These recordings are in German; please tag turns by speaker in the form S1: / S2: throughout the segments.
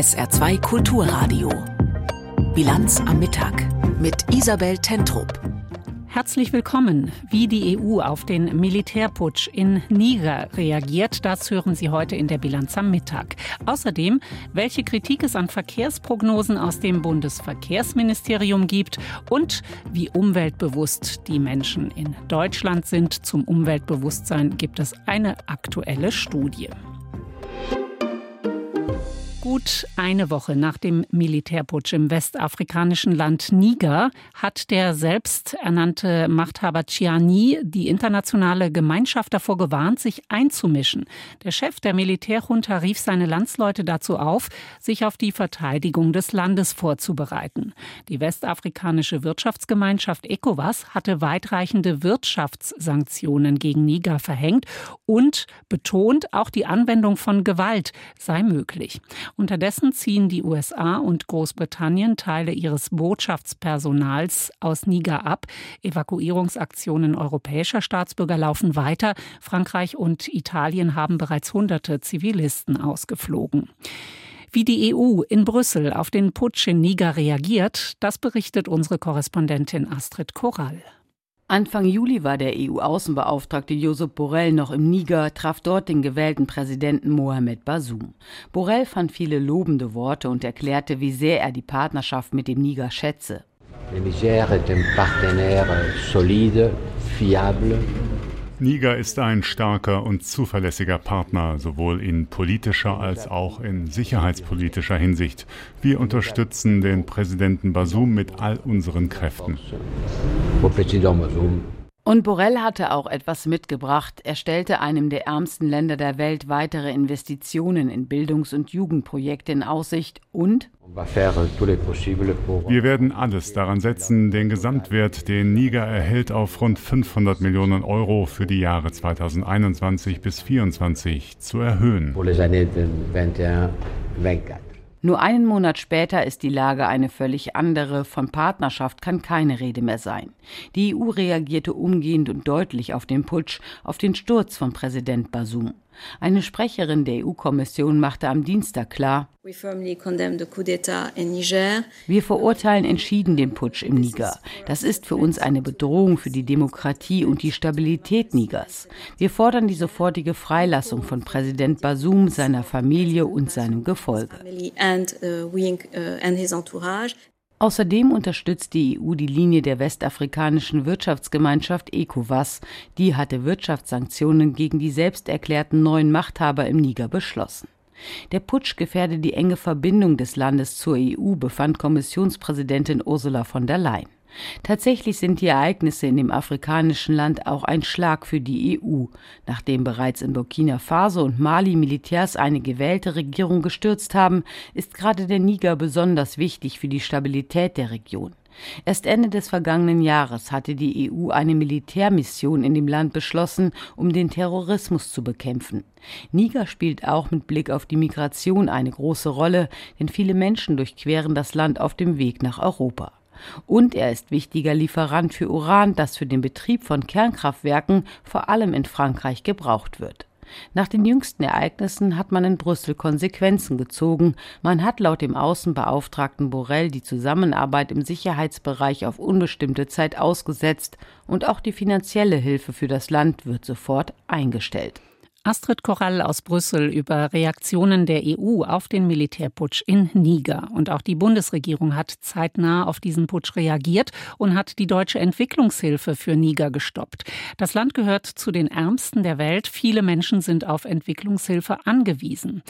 S1: SR2 Kulturradio. Bilanz am Mittag mit Isabel Tentrup.
S2: Herzlich willkommen. Wie die EU auf den Militärputsch in Niger reagiert, das hören Sie heute in der Bilanz am Mittag. Außerdem, welche Kritik es an Verkehrsprognosen aus dem Bundesverkehrsministerium gibt und wie umweltbewusst die Menschen in Deutschland sind. Zum Umweltbewusstsein gibt es eine aktuelle Studie. Gut eine Woche nach dem Militärputsch im westafrikanischen Land Niger hat der selbsternannte Machthaber Chiani die internationale Gemeinschaft davor gewarnt, sich einzumischen. Der Chef der Militärjunta rief seine Landsleute dazu auf, sich auf die Verteidigung des Landes vorzubereiten. Die westafrikanische Wirtschaftsgemeinschaft ECOWAS hatte weitreichende Wirtschaftssanktionen gegen Niger verhängt und betont, auch die Anwendung von Gewalt sei möglich. Unterdessen ziehen die USA und Großbritannien Teile ihres Botschaftspersonals aus Niger ab. Evakuierungsaktionen europäischer Staatsbürger laufen weiter. Frankreich und Italien haben bereits hunderte Zivilisten ausgeflogen. Wie die EU in Brüssel auf den Putsch in Niger reagiert, das berichtet unsere Korrespondentin Astrid Korall.
S3: Anfang Juli war der EU-Außenbeauftragte Josep Borrell noch im Niger, traf dort den gewählten Präsidenten Mohamed Bazoum. Borrell fand viele lobende Worte und erklärte, wie sehr er die Partnerschaft mit dem Niger schätze.
S4: Le Niger est un partenaire solide, fiable
S5: Niger ist ein starker und zuverlässiger Partner, sowohl in politischer als auch in sicherheitspolitischer Hinsicht. Wir unterstützen den Präsidenten Basum mit all unseren Kräften.
S3: Und Borrell hatte auch etwas mitgebracht. Er stellte einem der ärmsten Länder der Welt weitere Investitionen in Bildungs- und Jugendprojekte in Aussicht und
S5: wir werden alles daran setzen, den Gesamtwert, den Niger erhält, auf rund 500 Millionen Euro für die Jahre 2021 bis 2024 zu erhöhen.
S3: Nur einen Monat später ist die Lage eine völlig andere. Von Partnerschaft kann keine Rede mehr sein. Die EU reagierte umgehend und deutlich auf den Putsch, auf den Sturz von Präsident Basum. Eine Sprecherin der EU-Kommission machte am Dienstag klar, wir verurteilen entschieden den Putsch im Niger. Das ist für uns eine Bedrohung für die Demokratie und die Stabilität Nigers. Wir fordern die sofortige Freilassung von Präsident Basum, seiner Familie und seinem Gefolge. Außerdem unterstützt die EU die Linie der westafrikanischen Wirtschaftsgemeinschaft ECOWAS. Die hatte Wirtschaftssanktionen gegen die selbst erklärten neuen Machthaber im Niger beschlossen. Der Putsch gefährde die enge Verbindung des Landes zur EU, befand Kommissionspräsidentin Ursula von der Leyen. Tatsächlich sind die Ereignisse in dem afrikanischen Land auch ein Schlag für die EU. Nachdem bereits in Burkina Faso und Mali Militärs eine gewählte Regierung gestürzt haben, ist gerade der Niger besonders wichtig für die Stabilität der Region. Erst Ende des vergangenen Jahres hatte die EU eine Militärmission in dem Land beschlossen, um den Terrorismus zu bekämpfen. Niger spielt auch mit Blick auf die Migration eine große Rolle, denn viele Menschen durchqueren das Land auf dem Weg nach Europa. Und er ist wichtiger Lieferant für Uran, das für den Betrieb von Kernkraftwerken vor allem in Frankreich gebraucht wird. Nach den jüngsten Ereignissen hat man in Brüssel Konsequenzen gezogen. Man hat laut dem Außenbeauftragten Borrell die Zusammenarbeit im Sicherheitsbereich auf unbestimmte Zeit ausgesetzt und auch die finanzielle Hilfe für das Land wird sofort eingestellt.
S2: Astrid Korall aus Brüssel über Reaktionen der EU auf den Militärputsch in Niger. Und auch die Bundesregierung hat zeitnah auf diesen Putsch reagiert und hat die deutsche Entwicklungshilfe für Niger gestoppt. Das Land gehört zu den ärmsten der Welt. Viele Menschen sind auf Entwicklungshilfe angewiesen.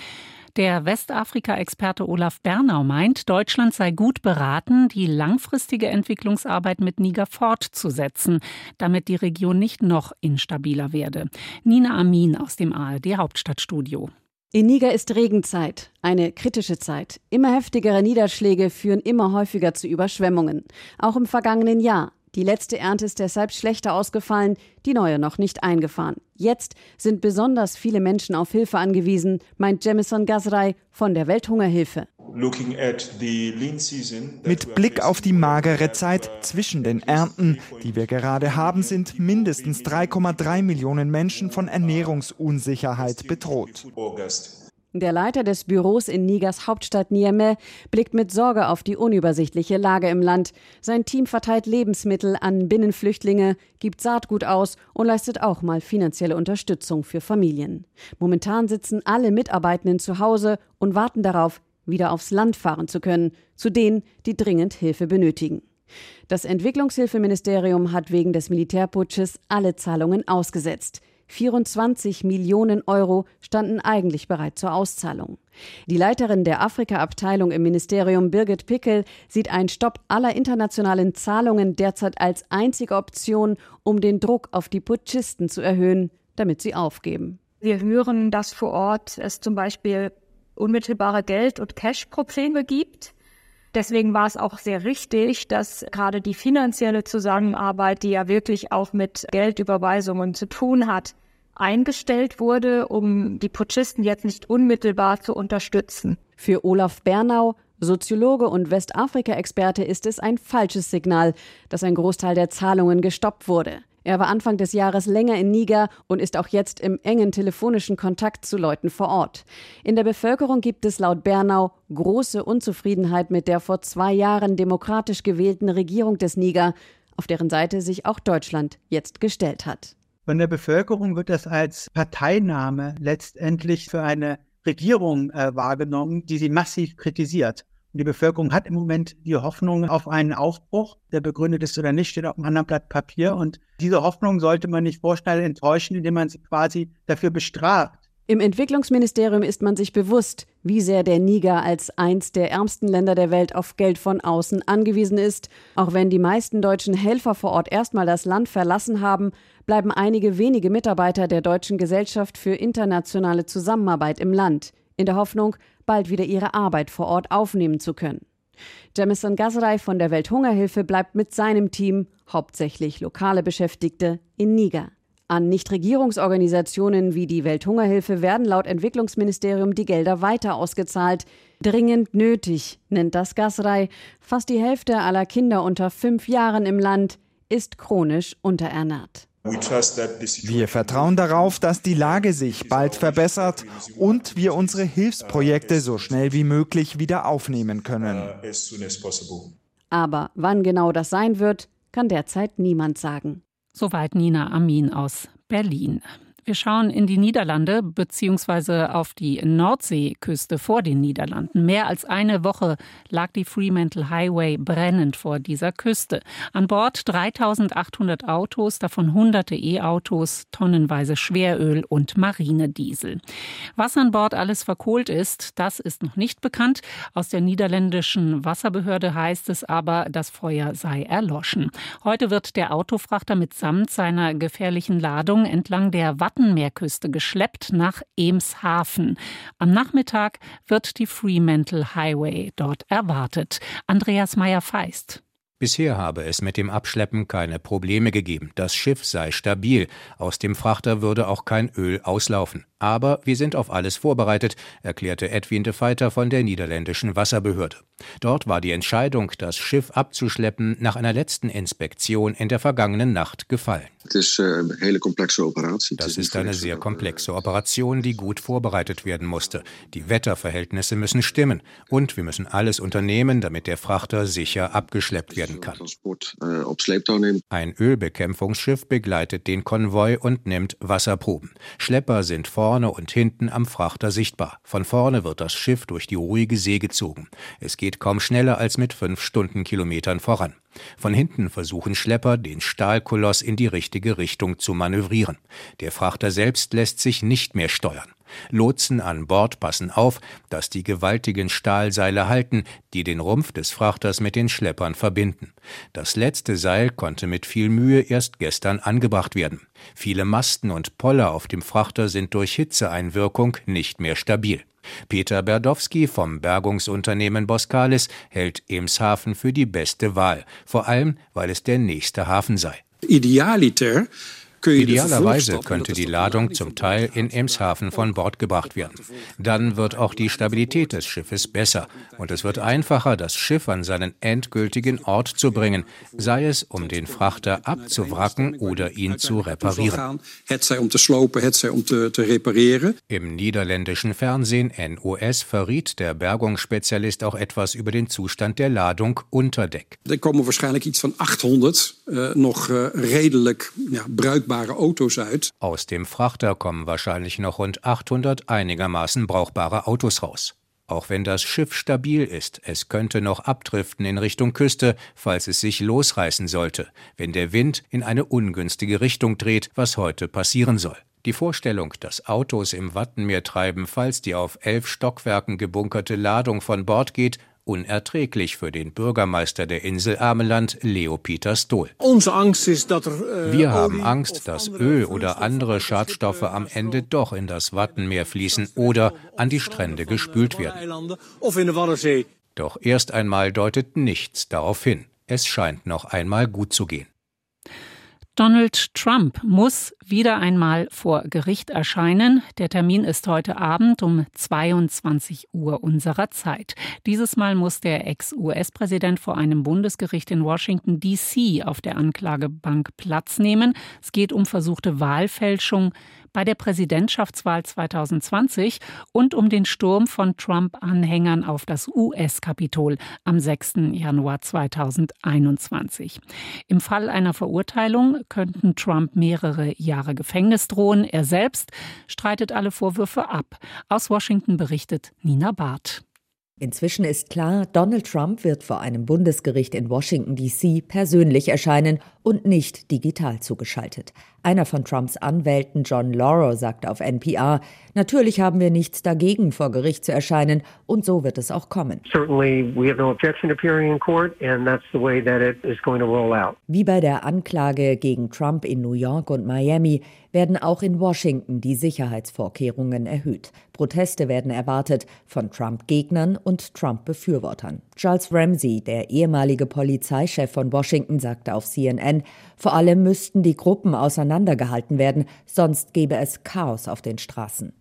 S2: Der Westafrika-Experte Olaf Bernau meint, Deutschland sei gut beraten, die langfristige Entwicklungsarbeit mit Niger fortzusetzen, damit die Region nicht noch instabiler werde. Nina Amin aus dem ARD Hauptstadtstudio.
S6: In Niger ist Regenzeit, eine kritische Zeit. Immer heftigere Niederschläge führen immer häufiger zu Überschwemmungen. Auch im vergangenen Jahr. Die letzte Ernte ist deshalb schlechter ausgefallen, die neue noch nicht eingefahren. Jetzt sind besonders viele Menschen auf Hilfe angewiesen, meint Jemison Gazrei von der Welthungerhilfe.
S7: Mit Blick auf die magere Zeit zwischen den Ernten, die wir gerade haben, sind mindestens 3,3 Millionen Menschen von Ernährungsunsicherheit bedroht.
S6: Der Leiter des Büros in Nigers Hauptstadt Niamey blickt mit Sorge auf die unübersichtliche Lage im Land. Sein Team verteilt Lebensmittel an Binnenflüchtlinge, gibt Saatgut aus und leistet auch mal finanzielle Unterstützung für Familien. Momentan sitzen alle Mitarbeitenden zu Hause und warten darauf, wieder aufs Land fahren zu können, zu denen, die dringend Hilfe benötigen. Das Entwicklungshilfeministerium hat wegen des Militärputsches alle Zahlungen ausgesetzt. 24 Millionen Euro standen eigentlich bereit zur Auszahlung. Die Leiterin der Afrika-Abteilung im Ministerium, Birgit Pickel, sieht einen Stopp aller internationalen Zahlungen derzeit als einzige Option, um den Druck auf die Putschisten zu erhöhen, damit sie aufgeben.
S8: Wir hören, dass vor Ort es zum Beispiel unmittelbare Geld- und Cash-Probleme gibt. Deswegen war es auch sehr richtig, dass gerade die finanzielle Zusammenarbeit, die ja wirklich auch mit Geldüberweisungen zu tun hat, eingestellt wurde, um die Putschisten jetzt nicht unmittelbar zu unterstützen.
S6: Für Olaf Bernau, Soziologe und Westafrika-Experte, ist es ein falsches Signal, dass ein Großteil der Zahlungen gestoppt wurde. Er war Anfang des Jahres länger in Niger und ist auch jetzt im engen telefonischen Kontakt zu Leuten vor Ort. In der Bevölkerung gibt es laut Bernau große Unzufriedenheit mit der vor zwei Jahren demokratisch gewählten Regierung des Niger, auf deren Seite sich auch Deutschland jetzt gestellt hat.
S9: Von der Bevölkerung wird das als Parteinahme letztendlich für eine Regierung äh, wahrgenommen, die sie massiv kritisiert. Und die Bevölkerung hat im Moment die Hoffnung auf einen Aufbruch, der begründet ist oder nicht, steht auf einem anderen Blatt Papier. Und diese Hoffnung sollte man nicht vorschnell enttäuschen, indem man sie quasi dafür bestraft.
S6: Im Entwicklungsministerium ist man sich bewusst, wie sehr der Niger als eins der ärmsten Länder der Welt auf Geld von außen angewiesen ist. Auch wenn die meisten deutschen Helfer vor Ort erstmal das Land verlassen haben, bleiben einige wenige Mitarbeiter der Deutschen Gesellschaft für internationale Zusammenarbeit im Land, in der Hoffnung, bald wieder ihre Arbeit vor Ort aufnehmen zu können. Jamison Gazrei von der Welthungerhilfe bleibt mit seinem Team, hauptsächlich lokale Beschäftigte, in Niger. An Nichtregierungsorganisationen wie die Welthungerhilfe werden laut Entwicklungsministerium die Gelder weiter ausgezahlt. Dringend nötig, nennt das Gasrei. Fast die Hälfte aller Kinder unter fünf Jahren im Land ist chronisch unterernährt.
S7: Wir vertrauen darauf, dass die Lage sich bald verbessert und wir unsere Hilfsprojekte so schnell wie möglich wieder aufnehmen können.
S6: Aber wann genau das sein wird, kann derzeit niemand sagen.
S2: Soweit Nina Amin aus Berlin. Wir schauen in die Niederlande bzw. auf die Nordseeküste vor den Niederlanden. Mehr als eine Woche lag die Fremantle Highway brennend vor dieser Küste. An Bord 3800 Autos, davon hunderte E-Autos, tonnenweise Schweröl und Marinediesel. Was an Bord alles verkohlt ist, das ist noch nicht bekannt. Aus der niederländischen Wasserbehörde heißt es aber, das Feuer sei erloschen. Heute wird der Autofrachter mitsamt seiner gefährlichen Ladung entlang der Wattenmeerküste geschleppt nach Emshaven. Am Nachmittag wird die Fremantle Highway dort erwartet. Andreas Meyer-Feist.
S10: Bisher habe es mit dem Abschleppen keine Probleme gegeben. Das Schiff sei stabil. Aus dem Frachter würde auch kein Öl auslaufen. Aber wir sind auf alles vorbereitet, erklärte Edwin de Feiter von der niederländischen Wasserbehörde. Dort war die Entscheidung, das Schiff abzuschleppen, nach einer letzten Inspektion in der vergangenen Nacht gefallen.
S11: Das
S10: ist eine sehr komplexe Operation, die gut vorbereitet werden musste. Die Wetterverhältnisse müssen stimmen und wir müssen alles unternehmen, damit der Frachter sicher abgeschleppt werden kann. Ein Ölbekämpfungsschiff begleitet den Konvoi und nimmt Wasserproben. Schlepper sind vorne vorne und hinten am Frachter sichtbar. Von vorne wird das Schiff durch die ruhige See gezogen. Es geht kaum schneller als mit fünf Stundenkilometern voran. Von hinten versuchen Schlepper, den Stahlkoloss in die richtige Richtung zu manövrieren. Der Frachter selbst lässt sich nicht mehr steuern. Lotsen an Bord passen auf, dass die gewaltigen Stahlseile halten, die den Rumpf des Frachters mit den Schleppern verbinden. Das letzte Seil konnte mit viel Mühe erst gestern angebracht werden. Viele Masten und Poller auf dem Frachter sind durch Hitzeeinwirkung nicht mehr stabil. Peter Berdowski vom Bergungsunternehmen Boskalis hält Emshaven für die beste Wahl, vor allem weil es der nächste Hafen sei.
S12: Idealiter
S10: Idealerweise könnte die Ladung zum Teil in Emshaven von Bord gebracht werden. Dann wird auch die Stabilität des Schiffes besser und es wird einfacher, das Schiff an seinen endgültigen Ort zu bringen, sei es um den Frachter abzuwracken oder ihn zu reparieren. Im niederländischen Fernsehen NOS verriet der Bergungsspezialist auch etwas über den Zustand der Ladung unter Deck.
S11: Da kommen wahrscheinlich iets von 800 äh, noch äh, redelijk ja, bruikbare Autos uit.
S10: Aus dem Frachter kommen wahrscheinlich noch rund 800 einigermaßen brauchbare Autos raus. Auch wenn das Schiff stabil ist, es könnte noch abdriften in Richtung Küste, falls es sich losreißen sollte, wenn der Wind in eine ungünstige Richtung dreht, was heute passieren soll. Die Vorstellung, dass Autos im Wattenmeer treiben, falls die auf elf Stockwerken gebunkerte Ladung von Bord geht, unerträglich für den Bürgermeister der Insel Ameland, Leo Peter Stohl.
S11: Äh,
S10: Wir haben Angst, dass Öl oder andere Schadstoffe am Ende doch in das Wattenmeer fließen oder an die Strände gespült werden. Doch erst einmal deutet nichts darauf hin. Es scheint noch einmal gut zu gehen.
S2: Donald Trump muss wieder einmal vor Gericht erscheinen. Der Termin ist heute Abend um 22 Uhr unserer Zeit. Dieses Mal muss der Ex-US-Präsident vor einem Bundesgericht in Washington, D.C. auf der Anklagebank Platz nehmen. Es geht um versuchte Wahlfälschung bei der Präsidentschaftswahl 2020 und um den Sturm von Trump-Anhängern auf das US-Kapitol am 6. Januar 2021. Im Fall einer Verurteilung könnten Trump mehrere Jahre Gefängnis drohen. Er selbst streitet alle Vorwürfe ab. Aus Washington berichtet Nina Barth.
S12: Inzwischen ist klar, Donald Trump wird vor einem Bundesgericht in Washington, D.C. persönlich erscheinen und nicht digital zugeschaltet. Einer von Trumps Anwälten, John Lauro, sagte auf NPR, natürlich haben wir nichts dagegen, vor Gericht zu erscheinen, und so wird es auch kommen. Wie bei der Anklage gegen Trump in New York und Miami werden auch in Washington die Sicherheitsvorkehrungen erhöht. Proteste werden erwartet von Trump-Gegnern und Trump-Befürwortern. Charles Ramsey, der ehemalige Polizeichef von Washington, sagte auf CNN, vor allem müssten die Gruppen auseinandergehalten werden, sonst gäbe es Chaos auf den Straßen.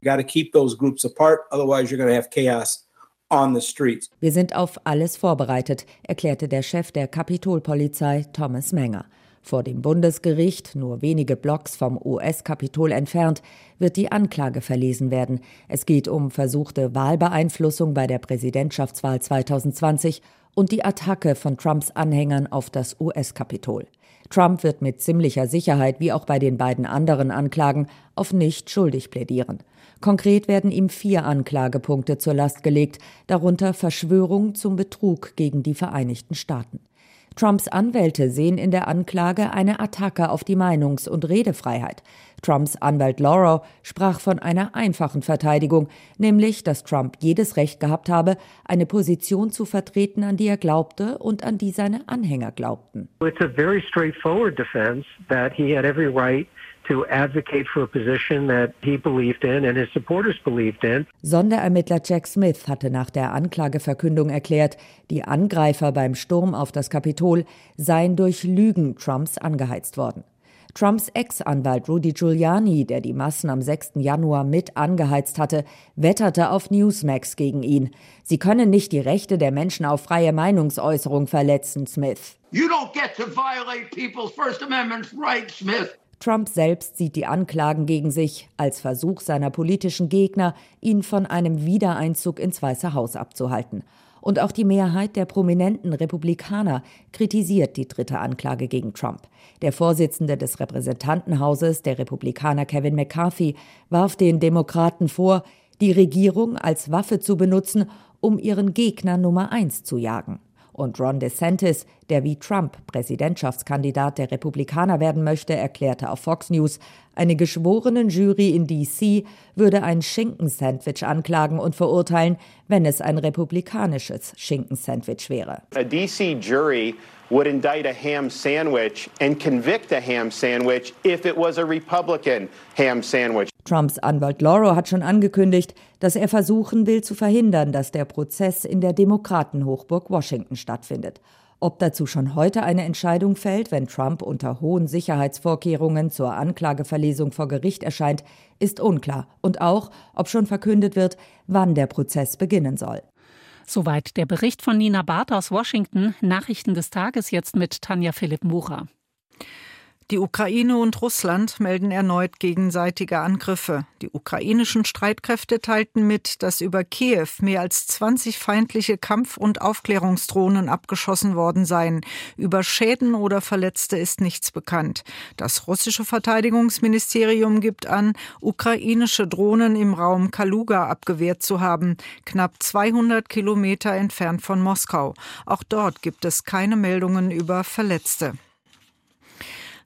S12: Wir sind auf alles vorbereitet, erklärte der Chef der Kapitolpolizei Thomas Menger. Vor dem Bundesgericht, nur wenige Blocks vom US-Kapitol entfernt, wird die Anklage verlesen werden. Es geht um versuchte Wahlbeeinflussung bei der Präsidentschaftswahl 2020 und die Attacke von Trumps Anhängern auf das US-Kapitol. Trump wird mit ziemlicher Sicherheit, wie auch bei den beiden anderen Anklagen, auf nicht schuldig plädieren. Konkret werden ihm vier Anklagepunkte zur Last gelegt, darunter Verschwörung zum Betrug gegen die Vereinigten Staaten. Trumps Anwälte sehen in der Anklage eine Attacke auf die Meinungs- und Redefreiheit. Trumps Anwalt Lauro sprach von einer einfachen Verteidigung, nämlich, dass Trump jedes Recht gehabt habe, eine Position zu vertreten, an die er glaubte und an die seine Anhänger glaubten. It's a very straightforward defense that he had every right to advocate for a position that he believed in and his supporters believed in. Sonderermittler Jack Smith hatte nach der Anklageverkündung erklärt, die Angreifer beim Sturm auf das Kapitol seien durch Lügen Trumps angeheizt worden. Trumps Ex-Anwalt Rudy Giuliani, der die Massen am 6. Januar mit angeheizt hatte, wetterte auf Newsmax gegen ihn. Sie können nicht die Rechte der Menschen auf freie Meinungsäußerung verletzen, Smith. You don't get to violate people's First Amendment rights, Smith. Trump selbst sieht die Anklagen gegen sich als Versuch seiner politischen Gegner, ihn von einem Wiedereinzug ins Weiße Haus abzuhalten. Und auch die Mehrheit der prominenten Republikaner kritisiert die dritte Anklage gegen Trump. Der Vorsitzende des Repräsentantenhauses, der Republikaner Kevin McCarthy, warf den Demokraten vor, die Regierung als Waffe zu benutzen, um ihren Gegner Nummer eins zu jagen. Und Ron DeSantis, der wie Trump Präsidentschaftskandidat der Republikaner werden möchte, erklärte auf Fox News, eine geschworenen Jury in DC würde ein Schinkensandwich anklagen und verurteilen, wenn es ein republikanisches Schinkensandwich wäre. A DC jury would indict a ham sandwich and convict a ham sandwich if it was a Republican ham sandwich. Trumps Anwalt Lauro hat schon angekündigt, dass er versuchen will zu verhindern, dass der Prozess in der Demokratenhochburg Washington stattfindet. Ob dazu schon heute eine Entscheidung fällt, wenn Trump unter hohen Sicherheitsvorkehrungen zur Anklageverlesung vor Gericht erscheint, ist unklar. Und auch, ob schon verkündet wird, wann der Prozess beginnen soll.
S2: Soweit der Bericht von Nina Barth aus Washington. Nachrichten des Tages jetzt mit Tanja Philipp Mucher.
S13: Die Ukraine und Russland melden erneut gegenseitige Angriffe. Die ukrainischen Streitkräfte teilten mit, dass über Kiew mehr als 20 feindliche Kampf- und Aufklärungsdrohnen abgeschossen worden seien. Über Schäden oder Verletzte ist nichts bekannt. Das russische Verteidigungsministerium gibt an, ukrainische Drohnen im Raum Kaluga abgewehrt zu haben, knapp 200 Kilometer entfernt von Moskau. Auch dort gibt es keine Meldungen über Verletzte.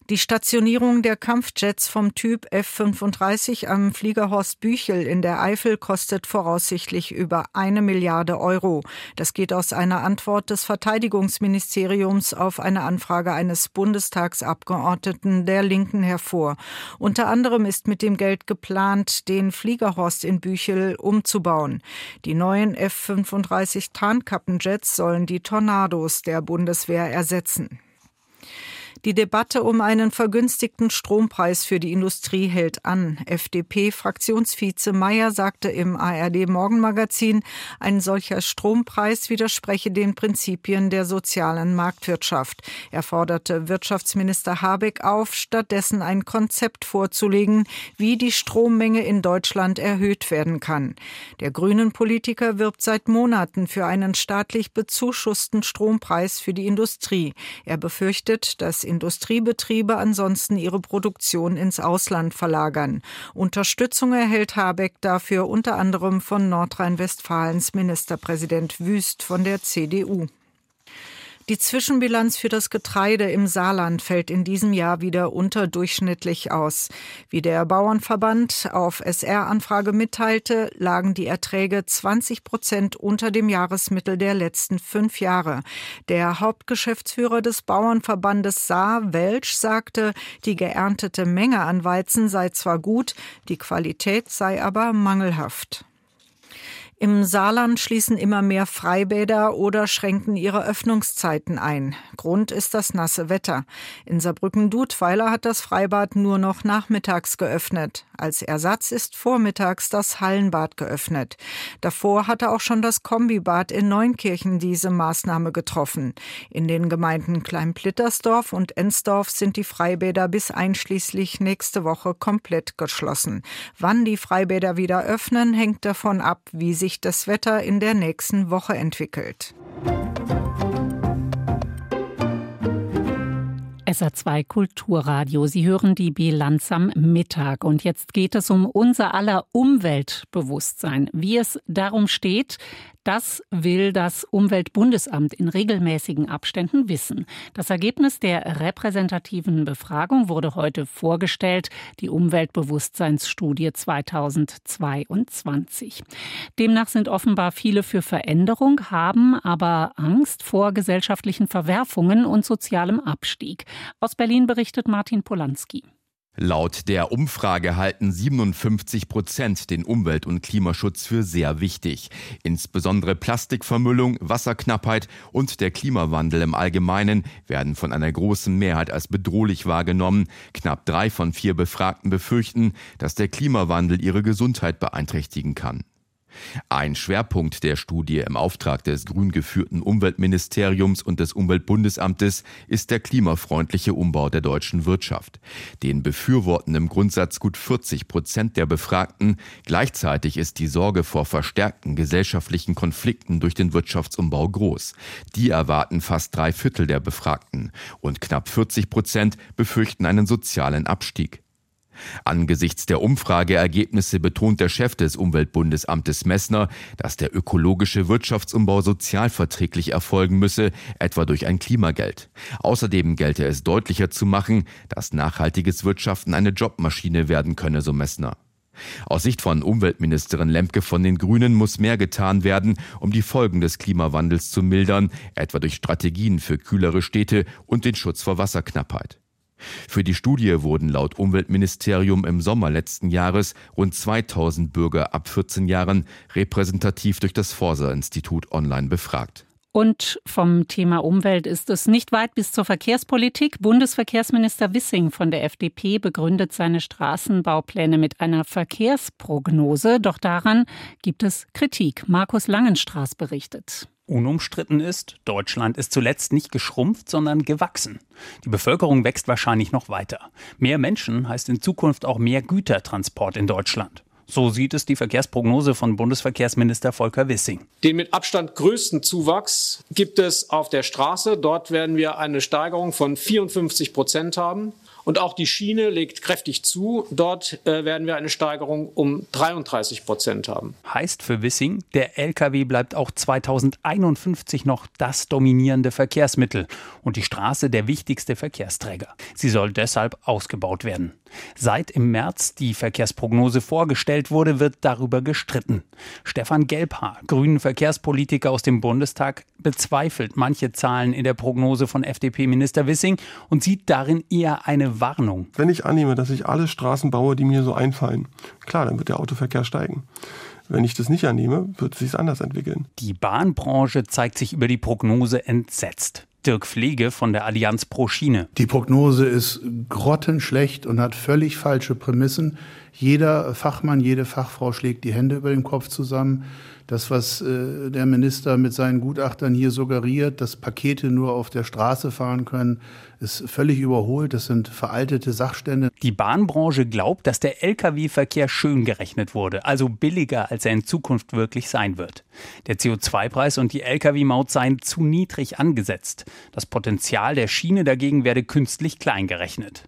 S13: Die Stationierung der Kampfjets vom Typ F-35 am Flieger Horst Büchel in der Eifel kostet voraussichtlich über eine Milliarde Euro. Das geht aus einer Antwort des Verteidigungsministeriums auf eine Anfrage eines Bundestagsabgeordneten der Linken hervor. Unter anderem ist mit dem Geld geplant, den Fliegerhorst in Büchel umzubauen. Die neuen F-35 Tarnkappenjets sollen die Tornados der Bundeswehr ersetzen. Die Debatte um einen vergünstigten Strompreis für die Industrie hält an. FDP-Fraktionsvize Mayer sagte im ARD Morgenmagazin, ein solcher Strompreis widerspreche den Prinzipien der sozialen Marktwirtschaft. Er forderte Wirtschaftsminister Habeck auf, stattdessen ein Konzept vorzulegen, wie die Strommenge in Deutschland erhöht werden kann. Der grünen Politiker wirbt seit Monaten für einen staatlich bezuschussten Strompreis für die Industrie. Er befürchtet, dass Industriebetriebe ansonsten ihre Produktion ins Ausland verlagern. Unterstützung erhält Habeck dafür unter anderem von Nordrhein-Westfalens Ministerpräsident Wüst von der CDU. Die Zwischenbilanz für das Getreide im Saarland fällt in diesem Jahr wieder unterdurchschnittlich aus. Wie der Bauernverband auf SR-Anfrage mitteilte, lagen die Erträge 20 Prozent unter dem Jahresmittel der letzten fünf Jahre. Der Hauptgeschäftsführer des Bauernverbandes Saar, Welsch, sagte, die geerntete Menge an Weizen sei zwar gut, die Qualität sei aber mangelhaft. Im Saarland schließen immer mehr Freibäder oder schränken ihre Öffnungszeiten ein. Grund ist das nasse Wetter. In Saarbrücken-Dudweiler hat das Freibad nur noch nachmittags geöffnet. Als Ersatz ist vormittags das Hallenbad geöffnet. Davor hatte auch schon das Kombibad in Neunkirchen diese Maßnahme getroffen. In den Gemeinden Kleinplittersdorf und Ensdorf sind die Freibäder bis einschließlich nächste Woche komplett geschlossen. Wann die Freibäder wieder öffnen, hängt davon ab, wie sich das Wetter in der nächsten Woche entwickelt.
S2: SA2 Kulturradio. Sie hören die Bilanz am Mittag. Und jetzt geht es um unser aller Umweltbewusstsein. Wie es darum steht, das will das Umweltbundesamt in regelmäßigen Abständen wissen. Das Ergebnis der repräsentativen Befragung wurde heute vorgestellt, die Umweltbewusstseinsstudie 2022. Demnach sind offenbar viele für Veränderung, haben aber Angst vor gesellschaftlichen Verwerfungen und sozialem Abstieg. Aus Berlin berichtet Martin Polanski.
S14: Laut der Umfrage halten 57 Prozent den Umwelt- und Klimaschutz für sehr wichtig. Insbesondere Plastikvermüllung, Wasserknappheit und der Klimawandel im Allgemeinen werden von einer großen Mehrheit als bedrohlich wahrgenommen. Knapp drei von vier Befragten befürchten, dass der Klimawandel ihre Gesundheit beeinträchtigen kann. Ein Schwerpunkt der Studie im Auftrag des grün geführten Umweltministeriums und des Umweltbundesamtes ist der klimafreundliche Umbau der deutschen Wirtschaft. Den befürworten im Grundsatz gut 40 Prozent der Befragten. Gleichzeitig ist die Sorge vor verstärkten gesellschaftlichen Konflikten durch den Wirtschaftsumbau groß. Die erwarten fast drei Viertel der Befragten und knapp 40 Prozent befürchten einen sozialen Abstieg. Angesichts der Umfrageergebnisse betont der Chef des Umweltbundesamtes Messner, dass der ökologische Wirtschaftsumbau sozialverträglich erfolgen müsse, etwa durch ein Klimageld. Außerdem gelte es deutlicher zu machen, dass nachhaltiges Wirtschaften eine Jobmaschine werden könne, so Messner. Aus Sicht von Umweltministerin Lemke von den Grünen muss mehr getan werden, um die Folgen des Klimawandels zu mildern, etwa durch Strategien für kühlere Städte und den Schutz vor Wasserknappheit. Für die Studie wurden laut Umweltministerium im Sommer letzten Jahres rund 2000 Bürger ab 14 Jahren repräsentativ durch das Forsa-Institut online befragt.
S2: Und vom Thema Umwelt ist es nicht weit bis zur Verkehrspolitik. Bundesverkehrsminister Wissing von der FDP begründet seine Straßenbaupläne mit einer Verkehrsprognose. Doch daran gibt es Kritik. Markus Langenstraß berichtet.
S15: Unumstritten ist, Deutschland ist zuletzt nicht geschrumpft, sondern gewachsen. Die Bevölkerung wächst wahrscheinlich noch weiter. Mehr Menschen heißt in Zukunft auch mehr Gütertransport in Deutschland. So sieht es die Verkehrsprognose von Bundesverkehrsminister Volker Wissing.
S16: Den mit Abstand größten Zuwachs gibt es auf der Straße. Dort werden wir eine Steigerung von 54 Prozent haben. Und auch die Schiene legt kräftig zu. Dort äh, werden wir eine Steigerung um 33 Prozent haben.
S15: Heißt für Wissing, der Lkw bleibt auch 2051 noch das dominierende Verkehrsmittel und die Straße der wichtigste Verkehrsträger. Sie soll deshalb ausgebaut werden. Seit im März die Verkehrsprognose vorgestellt wurde, wird darüber gestritten. Stefan Gelbhaar, grünen Verkehrspolitiker aus dem Bundestag, bezweifelt manche Zahlen in der Prognose von FDP-Minister Wissing und sieht darin eher eine Warnung.
S17: Wenn ich annehme, dass ich alle Straßen baue, die mir so einfallen, klar, dann wird der Autoverkehr steigen. Wenn ich das nicht annehme, wird es sich anders entwickeln.
S15: Die Bahnbranche zeigt sich über die Prognose entsetzt. Dirk Pflege von der Allianz Pro Schiene.
S18: Die Prognose ist grottenschlecht und hat völlig falsche Prämissen. Jeder Fachmann, jede Fachfrau schlägt die Hände über den Kopf zusammen. Das, was äh, der Minister mit seinen Gutachtern hier suggeriert, dass Pakete nur auf der Straße fahren können, ist völlig überholt. Das sind veraltete Sachstände.
S15: Die Bahnbranche glaubt, dass der Lkw-Verkehr schön gerechnet wurde, also billiger, als er in Zukunft wirklich sein wird. Der CO2-Preis und die Lkw-Maut seien zu niedrig angesetzt. Das Potenzial der Schiene dagegen werde künstlich klein gerechnet.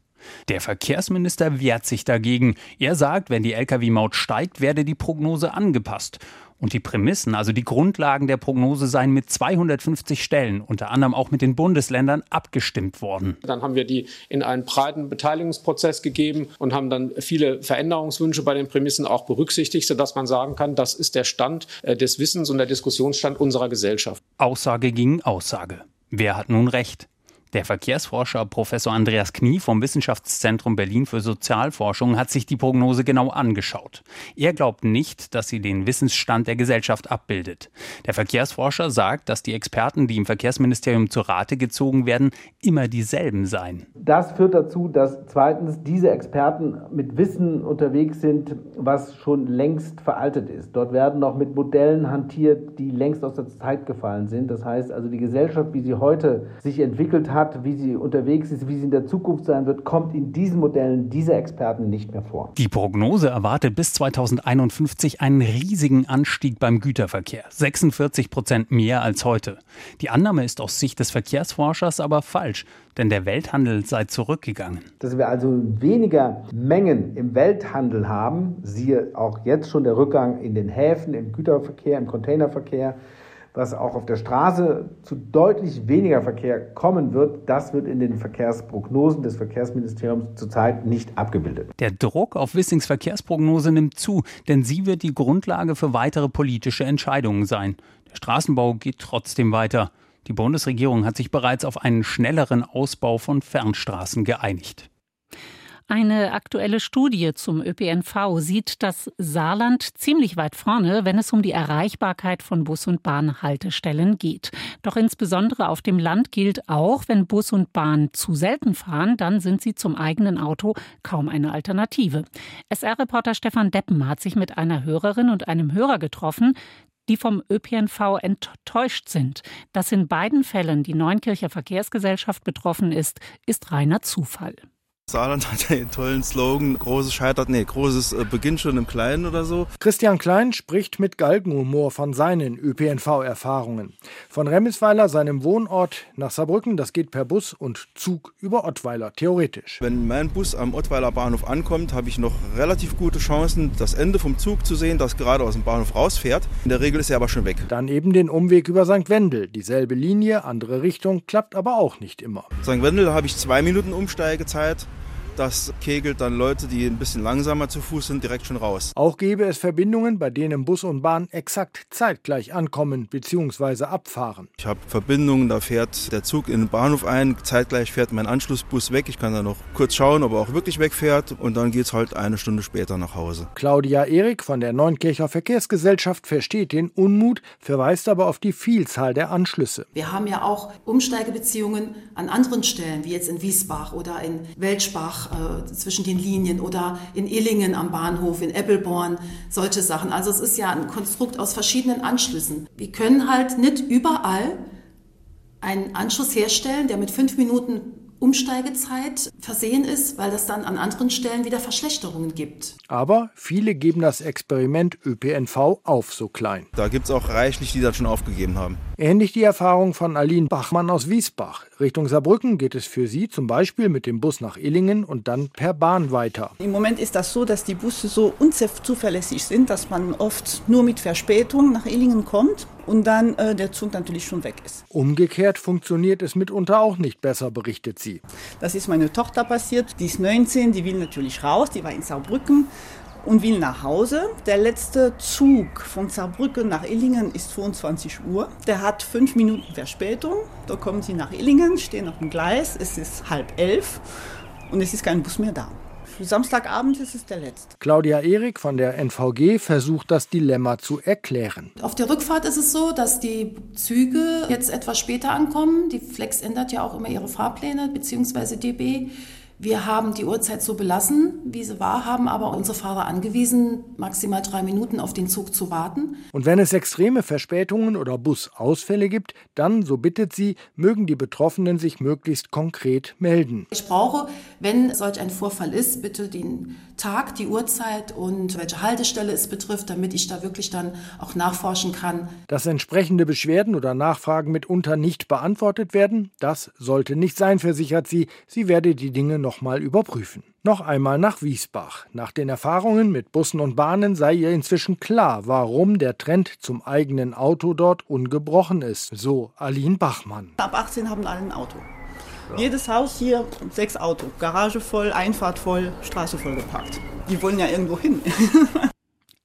S15: Der Verkehrsminister wehrt sich dagegen. Er sagt, wenn die Lkw-Maut steigt, werde die Prognose angepasst. Und die Prämissen, also die Grundlagen der Prognose, seien mit 250 Stellen, unter anderem auch mit den Bundesländern, abgestimmt worden.
S16: Dann haben wir die in einen breiten Beteiligungsprozess gegeben und haben dann viele Veränderungswünsche bei den Prämissen auch berücksichtigt, sodass man sagen kann, das ist der Stand äh, des Wissens und der Diskussionsstand unserer Gesellschaft.
S15: Aussage gegen Aussage. Wer hat nun recht? Der Verkehrsforscher Professor Andreas Knie vom Wissenschaftszentrum Berlin für Sozialforschung hat sich die Prognose genau angeschaut. Er glaubt nicht, dass sie den Wissensstand der Gesellschaft abbildet. Der Verkehrsforscher sagt, dass die Experten, die im Verkehrsministerium zu Rate gezogen werden, immer dieselben seien.
S19: Das führt dazu, dass zweitens diese Experten mit Wissen unterwegs sind, was schon längst veraltet ist. Dort werden noch mit Modellen hantiert, die längst aus der Zeit gefallen sind. Das heißt also, die Gesellschaft, wie sie heute sich entwickelt hat, hat, wie sie unterwegs ist, wie sie in der Zukunft sein wird, kommt in diesen Modellen dieser Experten nicht mehr vor.
S15: Die Prognose erwartet bis 2051 einen riesigen Anstieg beim Güterverkehr. 46 Prozent mehr als heute. Die Annahme ist aus Sicht des Verkehrsforschers aber falsch, denn der Welthandel sei zurückgegangen.
S19: Dass wir also weniger Mengen im Welthandel haben, siehe auch jetzt schon der Rückgang in den Häfen, im Güterverkehr, im Containerverkehr, was auch auf der Straße zu deutlich weniger Verkehr kommen wird, das wird in den Verkehrsprognosen des Verkehrsministeriums zurzeit nicht abgebildet.
S15: Der Druck auf Wissings Verkehrsprognose nimmt zu, denn sie wird die Grundlage für weitere politische Entscheidungen sein. Der Straßenbau geht trotzdem weiter. Die Bundesregierung hat sich bereits auf einen schnelleren Ausbau von Fernstraßen geeinigt.
S2: Eine aktuelle Studie zum ÖPNV sieht das Saarland ziemlich weit vorne, wenn es um die Erreichbarkeit von Bus- und Bahnhaltestellen geht. Doch insbesondere auf dem Land gilt auch, wenn Bus und Bahn zu selten fahren, dann sind sie zum eigenen Auto kaum eine Alternative. SR-Reporter Stefan Deppen hat sich mit einer Hörerin und einem Hörer getroffen, die vom ÖPNV enttäuscht sind. Dass in beiden Fällen die Neunkircher Verkehrsgesellschaft betroffen ist, ist reiner Zufall.
S20: Saarland hat einen tollen Slogan, großes scheitert, nee, großes äh, beginnt schon im Kleinen oder so.
S21: Christian Klein spricht mit Galgenhumor von seinen ÖPNV-Erfahrungen. Von Remmelsweiler, seinem Wohnort, nach Saarbrücken, das geht per Bus und Zug über Ottweiler, theoretisch.
S20: Wenn mein Bus am Ottweiler Bahnhof ankommt, habe ich noch relativ gute Chancen, das Ende vom Zug zu sehen, das gerade aus dem Bahnhof rausfährt. In der Regel ist er aber schon weg.
S21: Dann eben den Umweg über St. Wendel. Dieselbe Linie, andere Richtung, klappt aber auch nicht immer.
S20: St. Wendel habe ich zwei Minuten Umsteigezeit. Das kegelt dann Leute, die ein bisschen langsamer zu Fuß sind, direkt schon raus.
S21: Auch gäbe es Verbindungen, bei denen Bus und Bahn exakt zeitgleich ankommen bzw. abfahren.
S20: Ich habe Verbindungen, da fährt der Zug in den Bahnhof ein, zeitgleich fährt mein Anschlussbus weg. Ich kann da noch kurz schauen, ob er auch wirklich wegfährt und dann geht es halt eine Stunde später nach Hause.
S21: Claudia Erik von der Neunkircher Verkehrsgesellschaft versteht den Unmut, verweist aber auf die Vielzahl der Anschlüsse.
S22: Wir haben ja auch Umsteigebeziehungen an anderen Stellen, wie jetzt in Wiesbach oder in Äh, zwischen den Linien oder in Illingen am Bahnhof, in Eppelborn, solche Sachen. Also es ist ja ein Konstrukt aus verschiedenen Anschlüssen. Wir können halt nicht überall einen Anschluss herstellen, der mit fünf Minuten Umsteigezeit versehen ist, weil das dann an anderen Stellen wieder Verschlechterungen gibt.
S21: Aber viele geben das Experiment ÖPNV auf so klein.
S20: Da gibt es auch reichlich, die das schon aufgegeben haben.
S21: Ähnlich die Erfahrung von Aline Bachmann aus Wiesbach. Richtung Saarbrücken geht es für sie zum Beispiel mit dem Bus nach Illingen und dann per Bahn weiter.
S23: Im Moment ist das so, dass die Busse so unzuverlässig sind, dass man oft nur mit Verspätung nach Illingen kommt und dann äh, der Zug natürlich schon weg ist.
S21: Umgekehrt funktioniert es mitunter auch nicht besser, berichtet sie.
S23: Das ist meine Tochter passiert, die ist 19, die will natürlich raus, die war in Saarbrücken und will nach Hause. Der letzte Zug von Saarbrücken nach Illingen ist 22 Uhr. Der hat fünf Minuten Verspätung. Da kommen sie nach Illingen, stehen auf dem Gleis. Es ist halb elf und es ist kein Bus mehr da. Für Samstagabend ist es der letzte.
S21: Claudia Erik von der NVG versucht das Dilemma zu erklären.
S22: Auf der Rückfahrt ist es so, dass die Züge jetzt etwas später ankommen. Die Flex ändert ja auch immer ihre Fahrpläne, beziehungsweise DB. Wir haben die Uhrzeit so belassen, wie sie war, haben aber unsere Fahrer angewiesen, maximal drei Minuten auf den Zug zu warten.
S21: Und wenn es extreme Verspätungen oder Busausfälle gibt, dann, so bittet sie, mögen die Betroffenen sich möglichst konkret melden.
S22: Ich brauche, wenn solch ein Vorfall ist, bitte den Tag, die Uhrzeit und welche Haltestelle es betrifft, damit ich da wirklich dann auch nachforschen kann.
S21: Dass entsprechende Beschwerden oder Nachfragen mitunter nicht beantwortet werden, das sollte nicht sein, versichert sie. Sie werde die Dinge nochmal überprüfen. Noch einmal nach Wiesbach. Nach den Erfahrungen mit Bussen und Bahnen sei ihr inzwischen klar, warum der Trend zum eigenen Auto dort ungebrochen ist. So Aline Bachmann.
S23: Ab 18 haben alle ein Auto. Jedes Haus hier sechs Auto. Garage voll, Einfahrt voll, Straße voll gepackt. Die wollen ja irgendwo hin.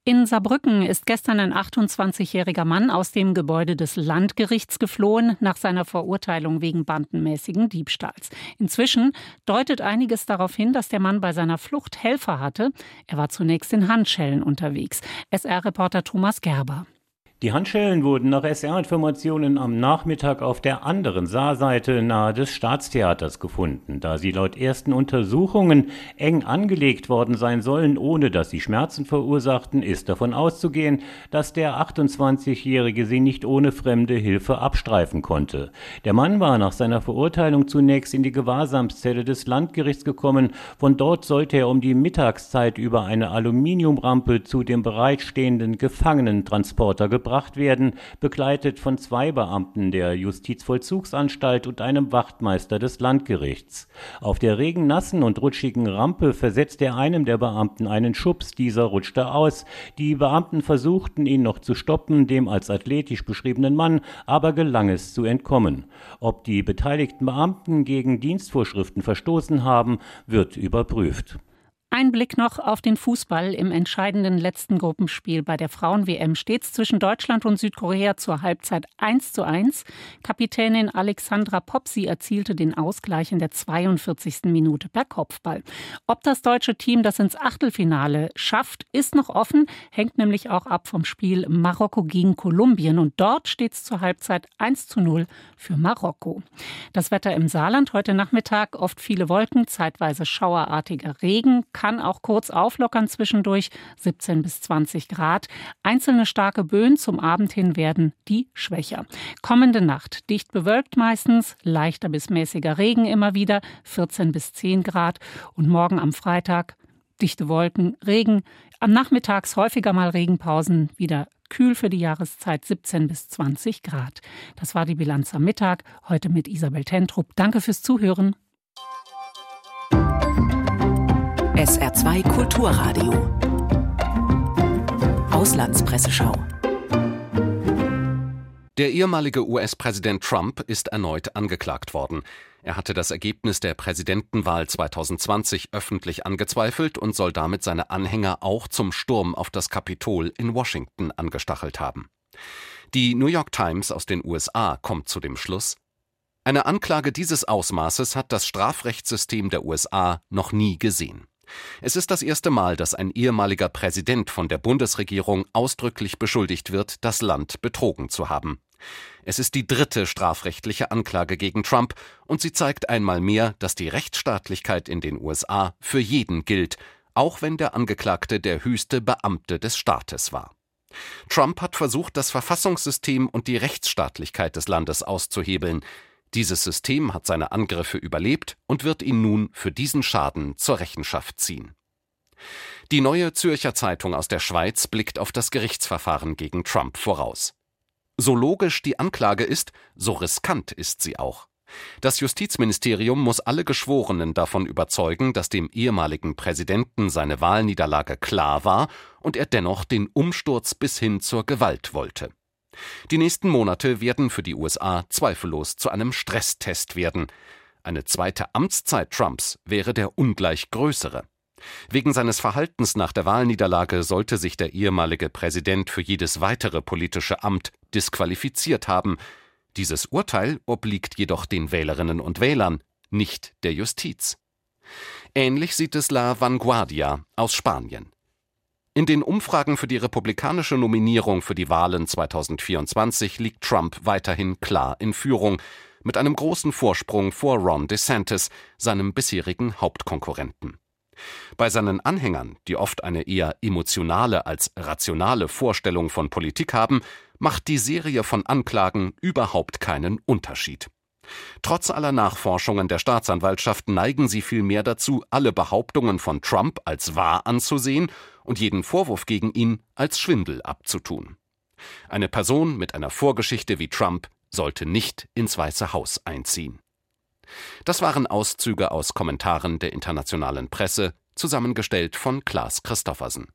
S2: In Saarbrücken ist gestern ein 28-jähriger Mann aus dem Gebäude des Landgerichts geflohen nach seiner Verurteilung wegen bandenmäßigen Diebstahls. Inzwischen deutet einiges darauf hin, dass der Mann bei seiner Flucht Helfer hatte. Er war zunächst in Handschellen unterwegs. SR-Reporter Thomas Gerber.
S24: Die Handschellen wurden nach SR-Informationen am Nachmittag auf der anderen Saarseite nahe des Staatstheaters gefunden. Da sie laut ersten Untersuchungen eng angelegt worden sein sollen, ohne dass sie Schmerzen verursachten, ist davon auszugehen, dass der 28-Jährige sie nicht ohne fremde Hilfe abstreifen konnte. Der Mann war nach seiner Verurteilung zunächst in die Gewahrsamszelle des Landgerichts gekommen. Von dort sollte er um die Mittagszeit über eine Aluminiumrampe zu dem bereitstehenden Gefangenentransporter gebracht gebracht werden, begleitet von zwei Beamten der Justizvollzugsanstalt und einem Wachtmeister des Landgerichts. Auf der regennassen und rutschigen Rampe versetzt er einem der Beamten einen Schubs, dieser rutschte aus. Die Beamten versuchten ihn noch zu stoppen, dem als athletisch beschriebenen Mann aber gelang es zu entkommen. Ob die beteiligten Beamten gegen Dienstvorschriften verstoßen haben, wird überprüft.
S2: Ein Blick noch auf den Fußball. Im entscheidenden letzten Gruppenspiel bei der Frauen-WM steht es zwischen Deutschland und Südkorea zur Halbzeit 1 zu 1. Kapitänin Alexandra Popsi erzielte den Ausgleich in der 42. Minute per Kopfball. Ob das deutsche Team das ins Achtelfinale schafft, ist noch offen, hängt nämlich auch ab vom Spiel Marokko gegen Kolumbien. Und dort steht es zur Halbzeit 1 zu 0 für Marokko. Das Wetter im Saarland heute Nachmittag oft viele Wolken, zeitweise schauerartiger Regen kann auch kurz auflockern zwischendurch 17 bis 20 Grad. Einzelne starke Böen zum Abend hin werden die schwächer. Kommende Nacht dicht bewölkt meistens, leichter bis mäßiger Regen immer wieder 14 bis 10 Grad und morgen am Freitag dichte Wolken, Regen, am Nachmittags häufiger mal Regenpausen, wieder kühl für die Jahreszeit 17 bis 20 Grad. Das war die Bilanz am Mittag, heute mit Isabel Tentrup. Danke fürs Zuhören.
S25: SR2 Kulturradio. Auslandspresseschau.
S26: Der ehemalige US-Präsident Trump ist erneut angeklagt worden.
S27: Er hatte das Ergebnis der Präsidentenwahl 2020 öffentlich angezweifelt und soll damit seine Anhänger auch zum Sturm auf das Kapitol in Washington angestachelt haben. Die New York Times aus den USA kommt zu dem Schluss, eine Anklage dieses Ausmaßes hat das Strafrechtssystem der USA noch nie gesehen. Es ist das erste Mal, dass ein ehemaliger Präsident von der Bundesregierung ausdrücklich beschuldigt wird, das Land betrogen zu haben. Es ist die dritte strafrechtliche Anklage gegen Trump und sie zeigt einmal mehr, dass die Rechtsstaatlichkeit in den USA für jeden gilt, auch wenn der Angeklagte der höchste Beamte des Staates war. Trump hat versucht, das Verfassungssystem und die Rechtsstaatlichkeit des Landes auszuhebeln. Dieses System hat seine Angriffe überlebt und wird ihn nun für diesen Schaden zur Rechenschaft ziehen. Die neue Zürcher Zeitung aus der Schweiz blickt auf das Gerichtsverfahren gegen Trump voraus. So logisch die Anklage ist, so riskant ist sie auch. Das Justizministerium muss alle Geschworenen davon überzeugen, dass dem ehemaligen Präsidenten seine Wahlniederlage klar war und er dennoch den Umsturz bis hin zur Gewalt wollte. Die nächsten Monate werden für die USA zweifellos zu einem Stresstest werden. Eine zweite Amtszeit Trumps wäre der ungleich größere. Wegen seines Verhaltens nach der Wahlniederlage sollte sich der ehemalige Präsident für jedes weitere politische Amt disqualifiziert haben. Dieses Urteil obliegt jedoch den Wählerinnen und Wählern, nicht der Justiz. Ähnlich sieht es La Vanguardia aus Spanien. In den Umfragen für die republikanische Nominierung für die Wahlen 2024 liegt Trump weiterhin klar in Führung, mit einem großen Vorsprung vor Ron DeSantis, seinem bisherigen Hauptkonkurrenten. Bei seinen Anhängern, die oft eine eher emotionale als rationale Vorstellung von Politik haben, macht die Serie von Anklagen überhaupt keinen Unterschied. Trotz aller Nachforschungen der Staatsanwaltschaft neigen sie vielmehr dazu, alle Behauptungen von Trump als wahr anzusehen und jeden Vorwurf gegen ihn als Schwindel abzutun. Eine Person mit einer Vorgeschichte wie Trump sollte nicht ins Weiße Haus einziehen. Das waren Auszüge aus Kommentaren der internationalen Presse, zusammengestellt von Klaas Christoffersen.